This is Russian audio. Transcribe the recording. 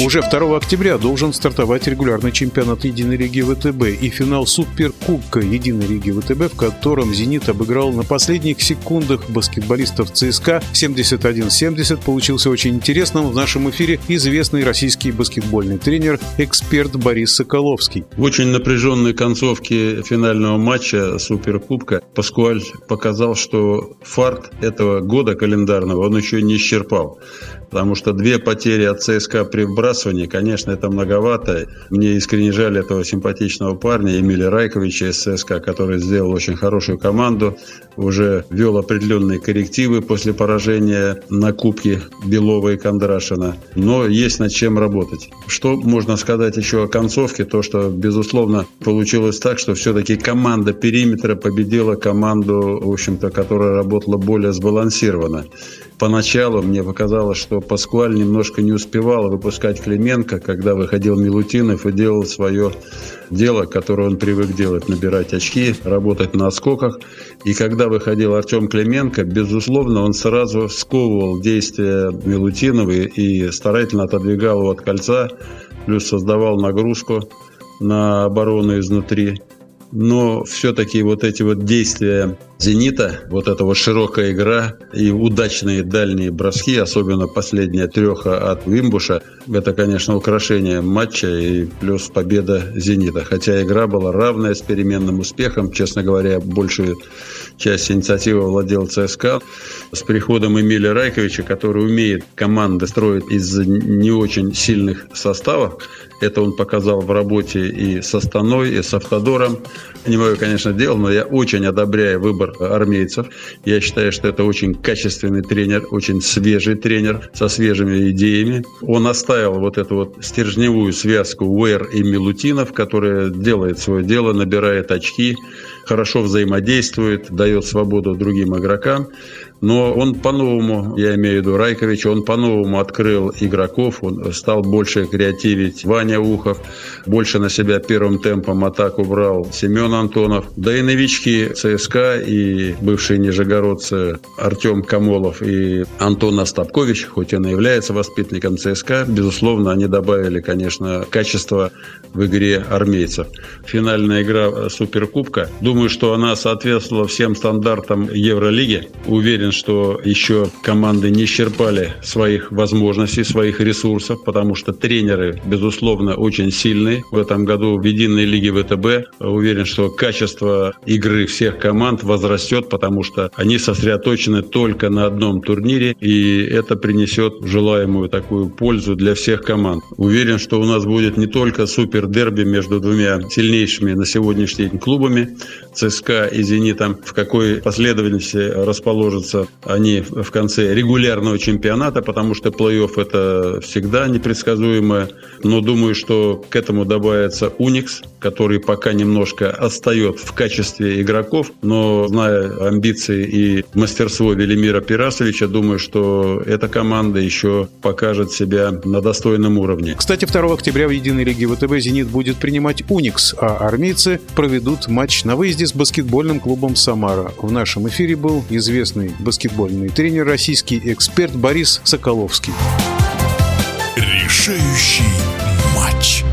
Уже 2 октября должен стартовать регулярный чемпионат Единой лиги ВТБ и финал Суперкубка Единой лиги ВТБ, в котором «Зенит» обыграл на последних секундах баскетболистов ЦСКА 71-70. Получился очень интересным. В нашем эфире известный российский баскетбольный тренер, эксперт Борис Соколовский. В очень напряженной концовке финального матча Суперкубка Паскуаль показал, что фарт этого года календарного он еще не исчерпал. Потому что две потери от ЦСКА при вбрасывании, конечно, это многовато. Мне искренне жаль этого симпатичного парня Эмиля Райковича из ЦСКА, который сделал очень хорошую команду, уже вел определенные коррективы после поражения на Кубке Белова и Кондрашина. Но есть над чем работать. Что можно сказать еще о концовке? То, что, безусловно, получилось так, что все-таки команда периметра победила команду, в общем-то, которая работала более сбалансированно. Поначалу мне показалось, что Паскуаль немножко не успевал выпускать Клименко, когда выходил Милутинов и делал свое дело, которое он привык делать, набирать очки, работать на скоках. И когда выходил Артем Клименко, безусловно, он сразу сковывал действия Милутинова и старательно отодвигал его от кольца, плюс создавал нагрузку на оборону изнутри но все-таки вот эти вот действия «Зенита», вот эта вот широкая игра и удачные дальние броски, особенно последняя треха от Вимбуша, это, конечно, украшение матча и плюс победа «Зенита». Хотя игра была равная с переменным успехом, честно говоря, большую часть инициативы владел ЦСКА. С приходом Эмиля Райковича, который умеет команды строить из не очень сильных составов, это он показал в работе и с Астаной, и с Автодором. Не мое, конечно, дело, но я очень одобряю выбор армейцев. Я считаю, что это очень качественный тренер, очень свежий тренер со свежими идеями. Он оставил вот эту вот стержневую связку Уэр и Милутинов, которая делает свое дело, набирает очки, хорошо взаимодействует, дает свободу другим игрокам. Но он по-новому, я имею в виду Райкович, он по-новому открыл игроков, он стал больше креативить. Ваня Ухов, больше на себя первым темпом атаку брал Семен Антонов. Да и новички ЦСКА и бывшие нижегородцы Артем Камолов и Антон Остапкович, хоть он и является воспитанником ЦСКА, безусловно, они добавили, конечно, качество в игре армейцев. Финальная игра Суперкубка, думаю, что она соответствовала всем стандартам Евролиги. Уверен, уверен, что еще команды не исчерпали своих возможностей, своих ресурсов, потому что тренеры, безусловно, очень сильные. В этом году в единой лиге ВТБ уверен, что качество игры всех команд возрастет, потому что они сосредоточены только на одном турнире, и это принесет желаемую такую пользу для всех команд. Уверен, что у нас будет не только супер дерби между двумя сильнейшими на сегодняшний день клубами, ЦСКА и Зенитом, в какой последовательности расположатся находятся они в конце регулярного чемпионата, потому что плей-офф это всегда непредсказуемо. Но думаю, что к этому добавится Уникс, который пока немножко отстает в качестве игроков, но зная амбиции и мастерство Велимира Пирасовича, думаю, что эта команда еще покажет себя на достойном уровне. Кстати, 2 октября в Единой лиге ВТБ «Зенит» будет принимать Уникс, а армейцы проведут матч на выезде с баскетбольным клубом «Самара». В нашем эфире был известный баскетбольный тренер, российский эксперт Борис Соколовский. Решающий матч.